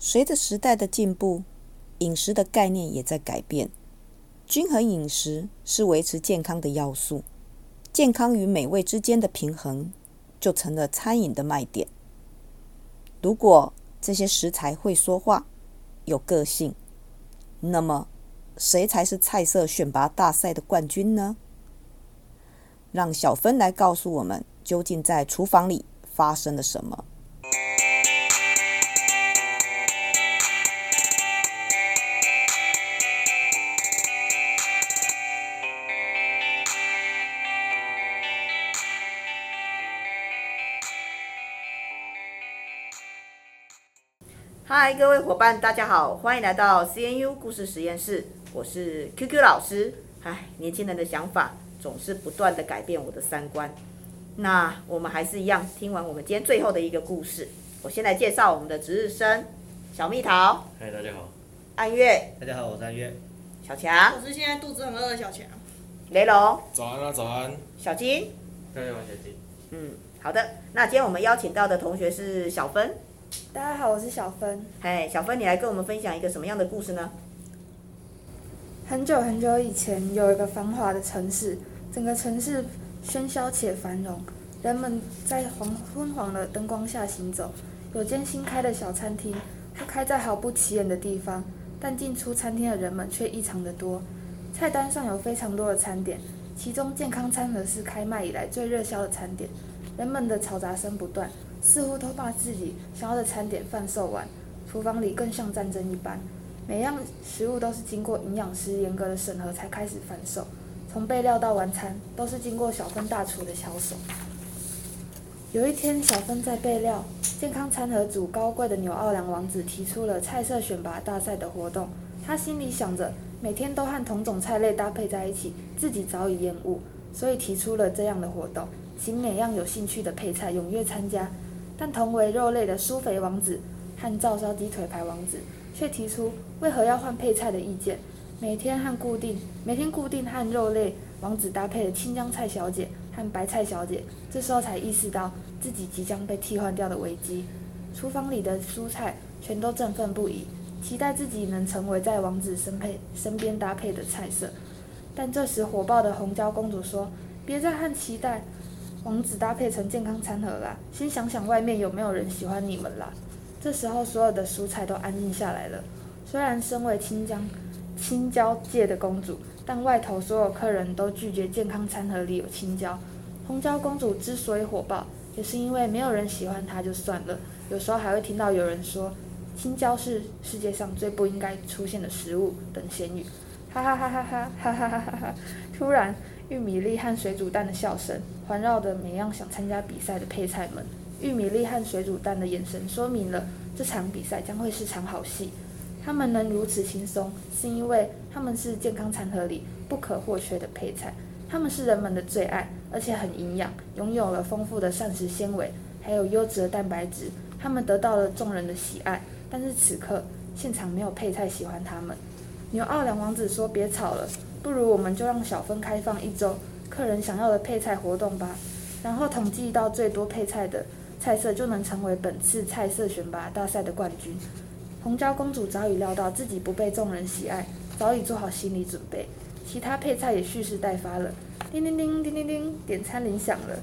随着时代的进步，饮食的概念也在改变。均衡饮食是维持健康的要素，健康与美味之间的平衡就成了餐饮的卖点。如果这些食材会说话，有个性，那么谁才是菜色选拔大赛的冠军呢？让小芬来告诉我们，究竟在厨房里发生了什么。嗨，各位伙伴，大家好，欢迎来到 CNU 故事实验室，我是 QQ 老师。唉，年轻人的想法总是不断的改变我的三观。那我们还是一样，听完我们今天最后的一个故事。我先来介绍我们的值日生小蜜桃。嗨，大家好。暗月。大家好，我是暗月。小强。我是现在肚子很饿的小强。雷龙。早安啊，早安。小金。大家好，小金。嗯，好的。那今天我们邀请到的同学是小芬。大家好，我是小芬。嘿，小芬，你来跟我们分享一个什么样的故事呢？很久很久以前，有一个繁华的城市，整个城市喧嚣且繁荣，人们在黄昏黄的灯光下行走。有间新开的小餐厅，它开在毫不起眼的地方，但进出餐厅的人们却异常的多。菜单上有非常多的餐点，其中健康餐盒是开卖以来最热销的餐点。人们的嘈杂声不断。似乎都把自己想要的餐点贩售完，厨房里更像战争一般。每样食物都是经过营养师严格的审核才开始贩售，从备料到晚餐都是经过小芬大厨的巧手。有一天，小芬在备料，健康餐盒组高贵的纽奥良王子提出了菜色选拔大赛的活动。他心里想着，每天都和同种菜类搭配在一起，自己早已厌恶，所以提出了这样的活动，请每样有兴趣的配菜踊跃参加。但同为肉类的苏肥王子和照烧鸡腿排王子却提出为何要换配菜的意见。每天和固定每天固定和肉类王子搭配的青江菜小姐和白菜小姐，这时候才意识到自己即将被替换掉的危机。厨房里的蔬菜全都振奋不已，期待自己能成为在王子身配身边搭配的菜色。但这时火爆的红椒公主说：“别再和期待。”王子搭配成健康餐盒啦，先想想外面有没有人喜欢你们啦。这时候，所有的蔬菜都安静下来了。虽然身为青江青椒界的公主，但外头所有客人都拒绝健康餐盒里有青椒。红椒公主之所以火爆，也是因为没有人喜欢她就算了，有时候还会听到有人说青椒是世界上最不应该出现的食物等闲语。哈哈哈哈哈哈哈哈哈哈！突然。玉米粒和水煮蛋的笑声环绕着每样想参加比赛的配菜们。玉米粒和水煮蛋的眼神说明了这场比赛将会是场好戏。他们能如此轻松，是因为他们是健康餐盒里不可或缺的配菜。他们是人们的最爱，而且很营养，拥有了丰富的膳食纤维，还有优质的蛋白质。他们得到了众人的喜爱，但是此刻现场没有配菜喜欢他们。牛奥良王子说：“别吵了。”不如我们就让小芬开放一周客人想要的配菜活动吧，然后统计到最多配菜的菜色就能成为本次菜色选拔大赛的冠军。红椒公主早已料到自己不被众人喜爱，早已做好心理准备。其他配菜也蓄势待发了。叮叮叮叮叮叮，点餐铃响了。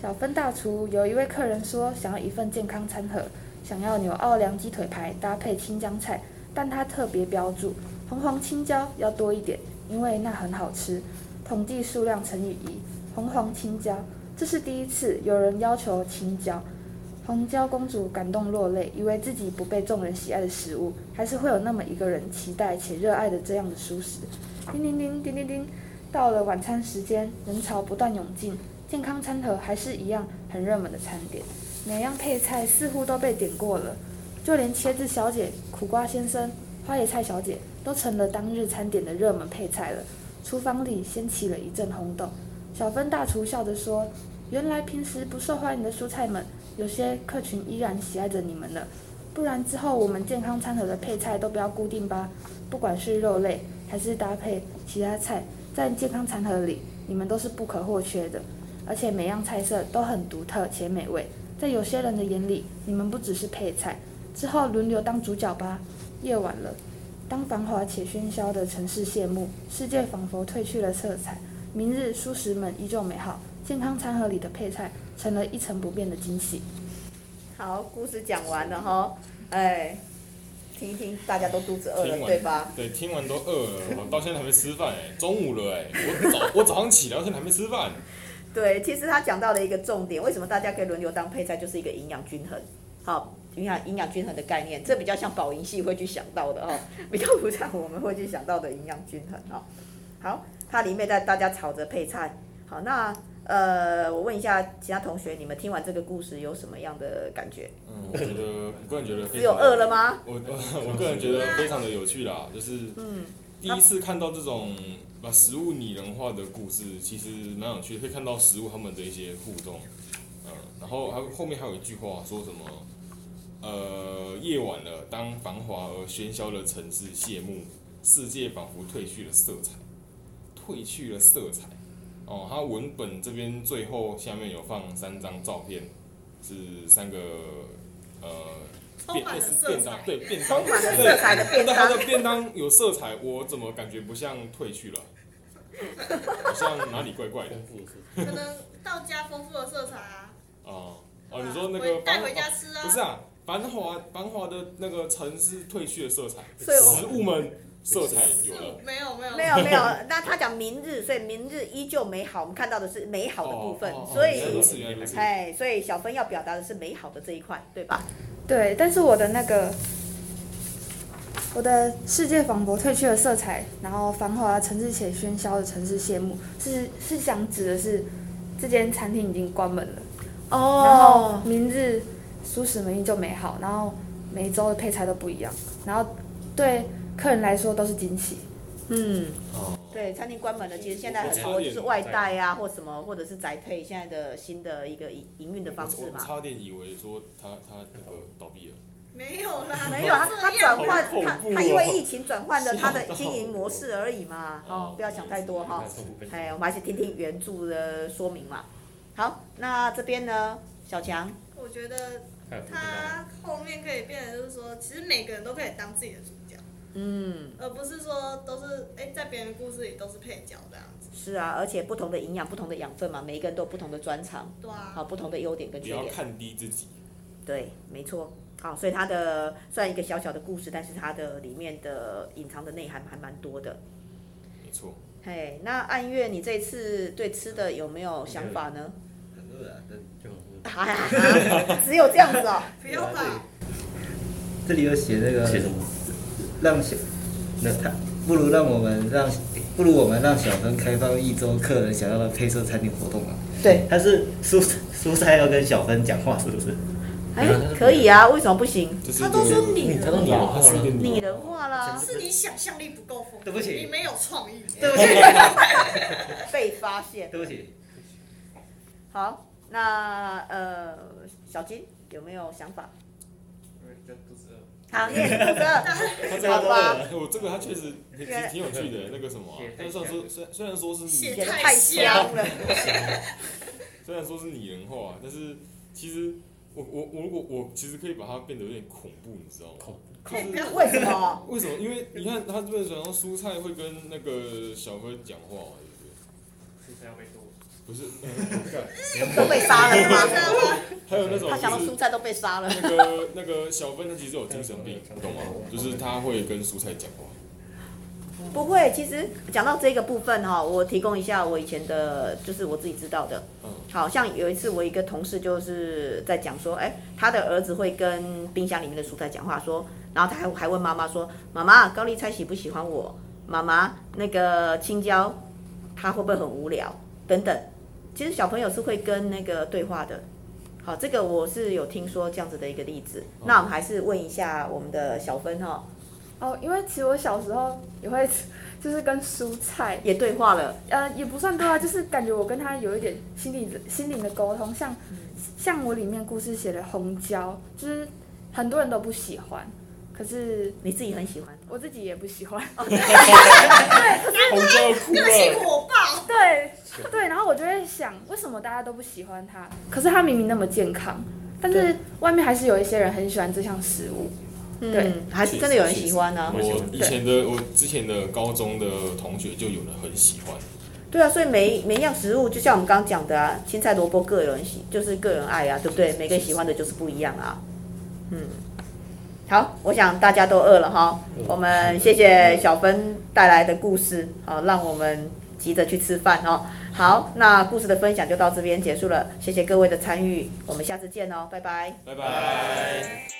小芬大厨有一位客人说想要一份健康餐盒，想要牛奥良鸡腿排搭配青江菜，但他特别标注红黄青椒要多一点。因为那很好吃，统计数量乘以一，红黄青椒，这是第一次有人要求青椒。红椒公主感动落泪，以为自己不被众人喜爱的食物，还是会有那么一个人期待且热爱的这样的熟食。叮叮叮叮叮叮，到了晚餐时间，人潮不断涌进，健康餐盒还是一样很热门的餐点，每样配菜似乎都被点过了，就连茄子小姐、苦瓜先生、花椰菜小姐。都成了当日餐点的热门配菜了。厨房里掀起了一阵轰动。小芬大厨笑着说：“原来平时不受欢迎的蔬菜们，有些客群依然喜爱着你们呢。不然之后我们健康餐盒的配菜都不要固定吧？不管是肉类还是搭配其他菜，在健康餐盒里，你们都是不可或缺的。而且每样菜色都很独特且美味。在有些人的眼里，你们不只是配菜，之后轮流当主角吧。夜晚了，当繁华且喧嚣的城市谢幕，世界仿佛褪去了色彩。明日蔬食们依旧美好，健康餐盒里的配菜成了一成不变的惊喜。好，故事讲完了哈，哎，听一听，大家都肚子饿了，对吧？对，听完都饿了，我到现在还没吃饭哎，中午了哎，我早 我早上起来，现在还没吃饭。对，其实他讲到了一个重点，为什么大家可以轮流当配菜，就是一个营养均衡，好，营养营养均衡的概念，这比较像保营系会去想到的哦，比较不像我们会去想到的营养均衡哦。好，它里面在大家炒着配菜，好，那。呃，我问一下其他同学，你们听完这个故事有什么样的感觉？嗯，我觉得，我个人觉得，只有饿了吗？我我 我个人觉得非常的有趣啦，就是嗯第一次看到这种把食物拟人化的故事，其实蛮有趣的，可以看到食物他们的一些互动。嗯，然后还后面还有一句话说什么？呃，夜晚了，当繁华而喧嚣的城市谢幕，世界仿佛褪去了色彩，褪去了色彩。哦，它文本这边最后下面有放三张照片，是三个呃便便便当，对便当，色彩的便当。它的便当有色彩，我怎么感觉不像褪去了？好像哪里怪怪的。可能到家丰富的色彩啊。哦哦，你说那个带回家吃啊？不是啊，繁华繁华的那个城市褪去了色彩，食物们。色彩有了，没有没有没有没有，那他讲明日，所以明日依旧美好。我们看到的是美好的部分，所以哎，所以小芬要表达的是美好的这一块，对吧？对，但是我的那个，我的世界仿佛褪去了色彩，然后繁华城市且喧嚣的城市谢幕，是是想指的是这间餐厅已经关门了哦。然后明日蔬食们依旧美好，然后每一周的配菜都不一样，然后对。客人来说都是惊喜，嗯，对，餐厅关门了，其实现在很多就是外带啊，或什么，或者是宅配，现在的新的一个营营运的方式嘛。我差点以为说他他那个倒闭了，没有啦，没有，他他转换他他因为疫情转换了 他的经营模式而已嘛，哦，不要想太多哈，哎，我们还是听听原著的说明嘛。好，那这边呢，小强，我觉得他后面可以变成就是说，其实每个人都可以当自己的主角。嗯，而不是说都是哎，在别人故事里都是配角这样子。是啊，而且不同的营养、不同的养分嘛，每一个人都有不同的专长。对啊。好，不同的优点跟缺点。不要看低自己。对，没错。好，所以它的虽然一个小小的故事，但是它的里面的隐藏的内涵还蛮多的。没错。嘿，那按月，你这次对吃的有没有想法呢？很饿啊，就只有这样子哦。不要吧。这里有写那个。写什么？让小，那他不如让我们让，不如我们让小芬开放一周客人想要的配色餐厅活动啊。对，他是蔬蔬菜要跟小芬讲话，是不是？哎，可以啊，为什么不行？他都说拟人化了，拟人化了，是你想象力不够丰富。对不起，你没有创意。对不起，被发现。对不起。好，那呃，小金有没有想法？好，耶，肚子饿，好 吧。我这个他确实挺挺有趣的，那个什么，但算说虽虽然说是写的太香了，虽然说是拟人化，但是其实我我我如果我其实可以把它变得有点恐怖，你知道吗？恐怖？为什么？为什么？因为你看他这边讲到蔬菜会跟那个小哥讲话，对不对？蔬菜要被剁。不是，都被杀了吗？还有那种，他想到蔬菜都被杀了。那个那个小芬，他其实有精神病，懂吗？就是他会跟蔬菜讲话。不会，其实讲到这个部分哈，我提供一下我以前的，就是我自己知道的。嗯。好像有一次我一个同事就是在讲说，哎，他的儿子会跟冰箱里面的蔬菜讲话，说，然后他还还问妈妈说，妈妈高丽菜喜不喜欢我？妈妈那个青椒，他会不会很无聊？等等。其实小朋友是会跟那个对话的，好，这个我是有听说这样子的一个例子。那我们还是问一下我们的小芬哈。哦，因为其实我小时候也会，就是跟蔬菜也对话了。呃，也不算对话，就是感觉我跟他有一点心理心灵的沟通。像像我里面故事写的红椒，就是很多人都不喜欢。可是你自己很喜欢，我自己也不喜欢。对，红椒哭了。对不起，火爆。对对，然后我就会想，为什么大家都不喜欢它？可是它明明那么健康，但是外面还是有一些人很喜欢这项食物。对，嗯，还是真的有人喜欢呢、啊。我以前的我之前的高中的同学就有人很喜欢。对啊，所以每每一样食物，就像我们刚刚讲的啊，青菜萝卜各有人喜，就是个人爱啊，对不对？每个人喜欢的就是不一样啊。嗯，好，我想大家都饿了哈，我们谢谢小芬带来的故事，好，让我们急着去吃饭哦。好，那故事的分享就到这边结束了，谢谢各位的参与，我们下次见哦，拜拜。拜拜。